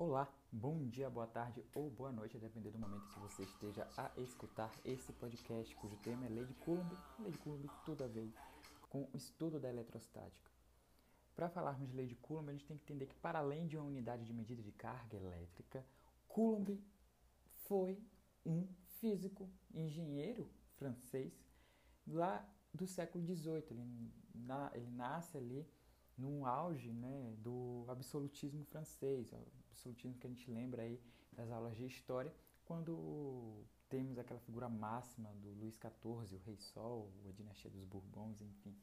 Olá, bom dia, boa tarde ou boa noite, a depender do momento que você esteja a escutar esse podcast, cujo tema é Lei de Coulomb. Lei de Coulomb tudo a ver com o estudo da eletrostática. Para falarmos de Lei de Coulomb, a gente tem que entender que, para além de uma unidade de medida de carga elétrica, Coulomb foi um físico, engenheiro francês lá do século XVIII. Ele, na, ele nasce ali num auge né, do absolutismo francês, absolutismo que a gente lembra aí das aulas de história, quando temos aquela figura máxima do Luís XIV, o Rei Sol, a dinastia dos Bourbons, enfim.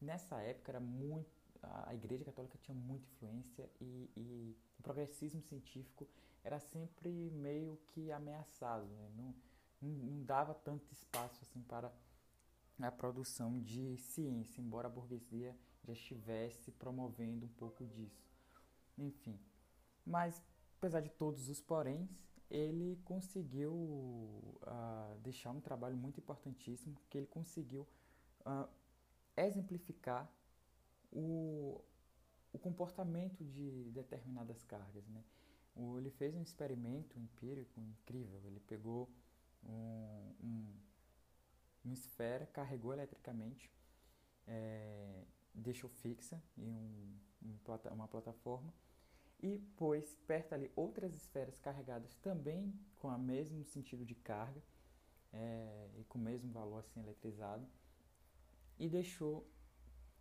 Nessa época era muito a Igreja Católica tinha muita influência e, e o progressismo científico era sempre meio que ameaçado, né? não, não, dava tanto espaço assim para a produção de ciência, embora a burguesia já estivesse promovendo um pouco disso. Enfim, mas apesar de todos os poréns, ele conseguiu uh, deixar um trabalho muito importantíssimo, que ele conseguiu uh, exemplificar o, o comportamento de determinadas cargas. Né? O, ele fez um experimento empírico incrível. Ele pegou um, um uma esfera, carregou eletricamente, é, deixou fixa em um, um, uma plataforma e pôs perto ali outras esferas carregadas também com o mesmo sentido de carga é, e com o mesmo valor assim eletrizado e deixou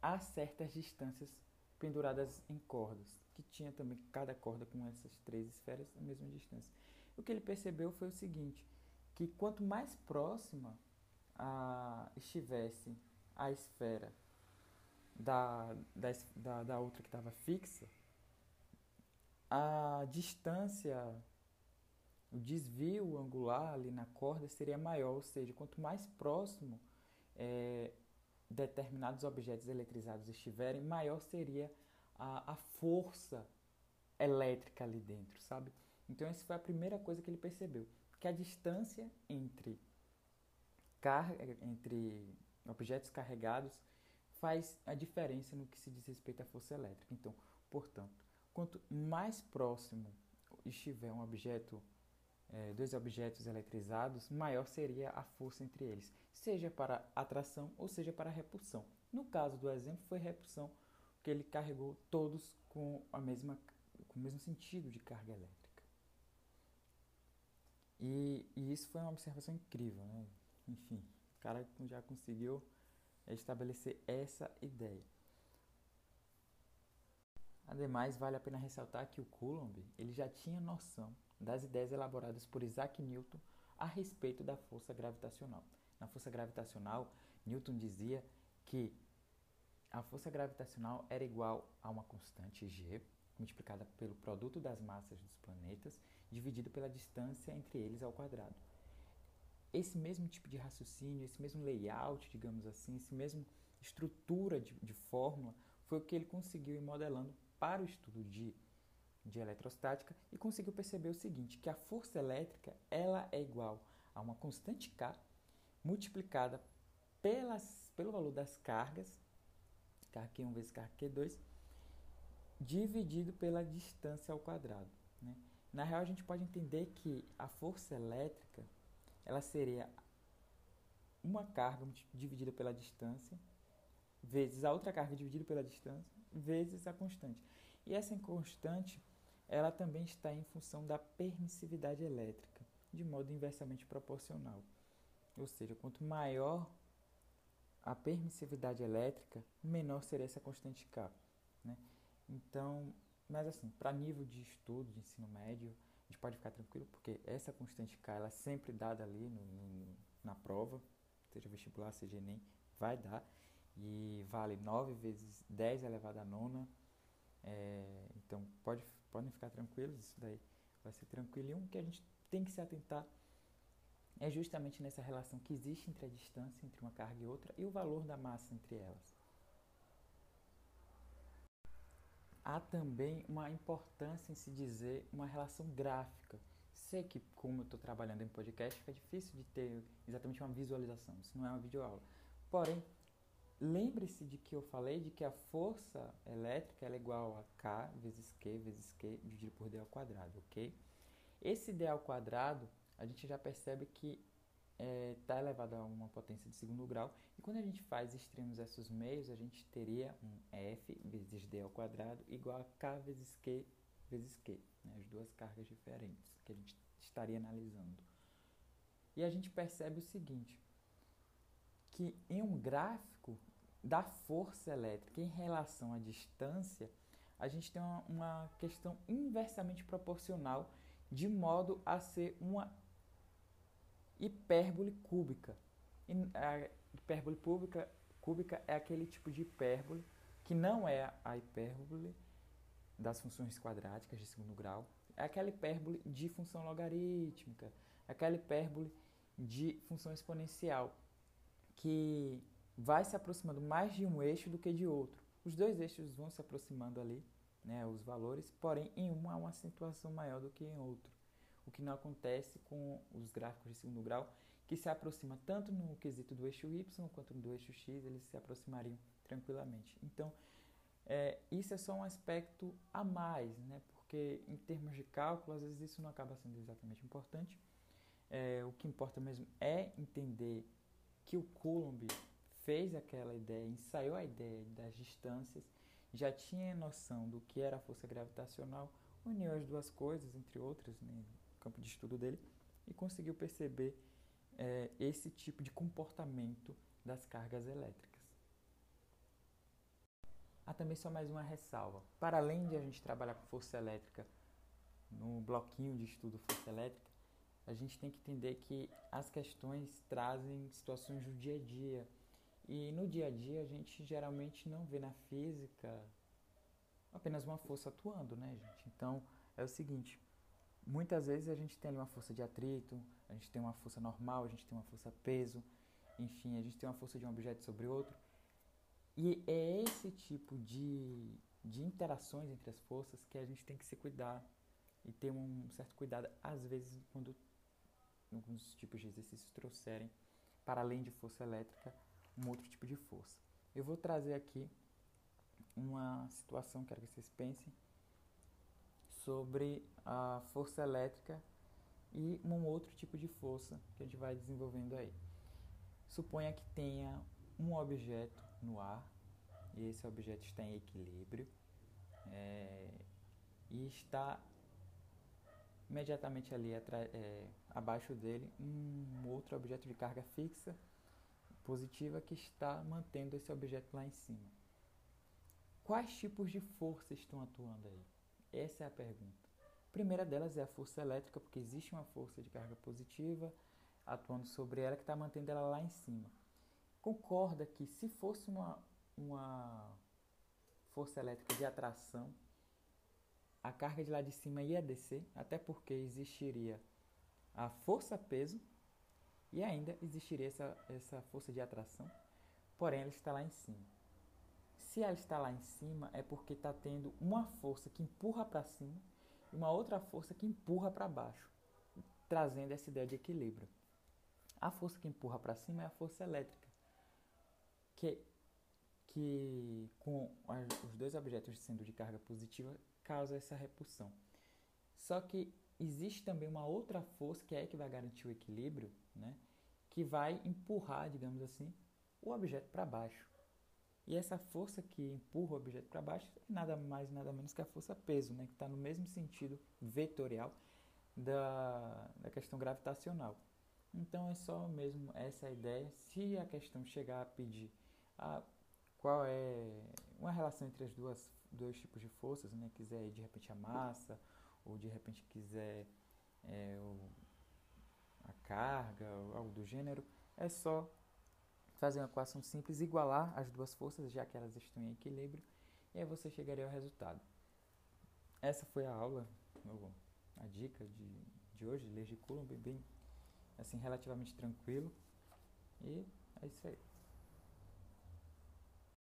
a certas distâncias penduradas em cordas, que tinha também cada corda com essas três esferas a mesma distância. O que ele percebeu foi o seguinte, que quanto mais próxima a, estivesse a esfera da, da, da outra que estava fixa, a distância, o desvio angular ali na corda seria maior, ou seja, quanto mais próximo é, determinados objetos eletrizados estiverem, maior seria a, a força elétrica ali dentro, sabe? Então, essa foi a primeira coisa que ele percebeu, que a distância entre entre objetos carregados faz a diferença no que se diz respeito à força elétrica. Então, portanto, quanto mais próximo estiver um objeto, é, dois objetos eletrizados, maior seria a força entre eles, seja para atração ou seja para repulsão. No caso do exemplo, foi repulsão, que ele carregou todos com, a mesma, com o mesmo sentido de carga elétrica. E, e isso foi uma observação incrível, né? Enfim, o cara já conseguiu estabelecer essa ideia. Ademais, vale a pena ressaltar que o Coulomb ele já tinha noção das ideias elaboradas por Isaac Newton a respeito da força gravitacional. Na força gravitacional, Newton dizia que a força gravitacional era igual a uma constante g multiplicada pelo produto das massas dos planetas dividido pela distância entre eles ao quadrado esse mesmo tipo de raciocínio, esse mesmo layout, digamos assim, esse mesmo estrutura de, de fórmula, foi o que ele conseguiu ir modelando para o estudo de, de eletrostática e conseguiu perceber o seguinte, que a força elétrica ela é igual a uma constante K multiplicada pelas, pelo valor das cargas, KQ1 vezes KQ2, dividido pela distância ao quadrado. Né? Na real, a gente pode entender que a força elétrica ela seria uma carga dividida pela distância, vezes a outra carga dividida pela distância, vezes a constante. E essa constante, ela também está em função da permissividade elétrica, de modo inversamente proporcional. Ou seja, quanto maior a permissividade elétrica, menor seria essa constante K. Né? Então, mas assim, para nível de estudo, de ensino médio, a gente pode ficar tranquilo, porque essa constante K ela é sempre dada ali no, no, na prova, seja vestibular, seja Enem, vai dar. E vale 9 vezes 10 elevado a nona. É, então pode, podem ficar tranquilos, isso daí vai ser tranquilo. E um que a gente tem que se atentar é justamente nessa relação que existe entre a distância entre uma carga e outra e o valor da massa entre elas. há também uma importância em se dizer uma relação gráfica. Sei que, como eu estou trabalhando em podcast, fica difícil de ter exatamente uma visualização. Isso não é uma videoaula. Porém, lembre-se de que eu falei de que a força elétrica é igual a K vezes Q vezes Q dividido por D ao quadrado, ok? Esse D ao quadrado, a gente já percebe que está é, tá elevado a uma potência de segundo grau. E quando a gente faz extremos versus meios, a gente teria um F vezes D ao quadrado igual a K vezes Q vezes Q. Né? As duas cargas diferentes que a gente estaria analisando. E a gente percebe o seguinte, que em um gráfico da força elétrica em relação à distância, a gente tem uma, uma questão inversamente proporcional de modo a ser uma hipérbole cúbica. A hipérbole cúbica, cúbica é aquele tipo de hipérbole que não é a hipérbole das funções quadráticas de segundo grau, é aquela hipérbole de função logarítmica, aquela hipérbole de função exponencial, que vai se aproximando mais de um eixo do que de outro. Os dois eixos vão se aproximando ali, né, os valores, porém em um há uma acentuação maior do que em outro o que não acontece com os gráficos de segundo grau, que se aproxima tanto no quesito do eixo y quanto do eixo x, eles se aproximariam tranquilamente. Então, é, isso é só um aspecto a mais, né? porque em termos de cálculo, às vezes isso não acaba sendo exatamente importante. É, o que importa mesmo é entender que o Coulomb fez aquela ideia, ensaiou a ideia das distâncias, já tinha noção do que era a força gravitacional, uniu as duas coisas, entre outras, né? campo de estudo dele e conseguiu perceber é, esse tipo de comportamento das cargas elétricas. Há também só mais uma ressalva. Para além de a gente trabalhar com força elétrica no bloquinho de estudo força elétrica, a gente tem que entender que as questões trazem situações do dia a dia. E no dia a dia a gente geralmente não vê na física apenas uma força atuando, né, gente? Então é o seguinte: Muitas vezes a gente tem ali uma força de atrito, a gente tem uma força normal, a gente tem uma força peso, enfim, a gente tem uma força de um objeto sobre outro. E é esse tipo de, de interações entre as forças que a gente tem que se cuidar e ter um certo cuidado, às vezes, quando alguns tipos de exercícios trouxerem, para além de força elétrica, um outro tipo de força. Eu vou trazer aqui uma situação, quero que vocês pensem, sobre a força elétrica e um outro tipo de força que a gente vai desenvolvendo aí. Suponha que tenha um objeto no ar e esse objeto está em equilíbrio é, e está imediatamente ali é, abaixo dele um outro objeto de carga fixa positiva que está mantendo esse objeto lá em cima. Quais tipos de força estão atuando aí? Essa é a pergunta. A primeira delas é a força elétrica, porque existe uma força de carga positiva atuando sobre ela que está mantendo ela lá em cima. Concorda que se fosse uma, uma força elétrica de atração, a carga de lá de cima ia descer, até porque existiria a força-peso e ainda existiria essa, essa força de atração, porém ela está lá em cima. Se ela está lá em cima, é porque está tendo uma força que empurra para cima e uma outra força que empurra para baixo, trazendo essa ideia de equilíbrio. A força que empurra para cima é a força elétrica, que, que com os dois objetos sendo de carga positiva causa essa repulsão. Só que existe também uma outra força que é que vai garantir o equilíbrio, né? que vai empurrar, digamos assim, o objeto para baixo. E essa força que empurra o objeto para baixo é nada mais nada menos que a força peso, né? que está no mesmo sentido vetorial da, da questão gravitacional. Então é só mesmo essa ideia. Se a questão chegar a pedir a, qual é uma relação entre as duas dois tipos de forças, né? quiser de repente a massa ou de repente quiser é, a carga ou algo do gênero, é só fazer uma equação simples, igualar as duas forças, já que elas estão em equilíbrio, e aí você chegaria ao resultado. Essa foi a aula, a dica de, de hoje, leis de Coulomb, bem, assim, relativamente tranquilo. E é isso aí.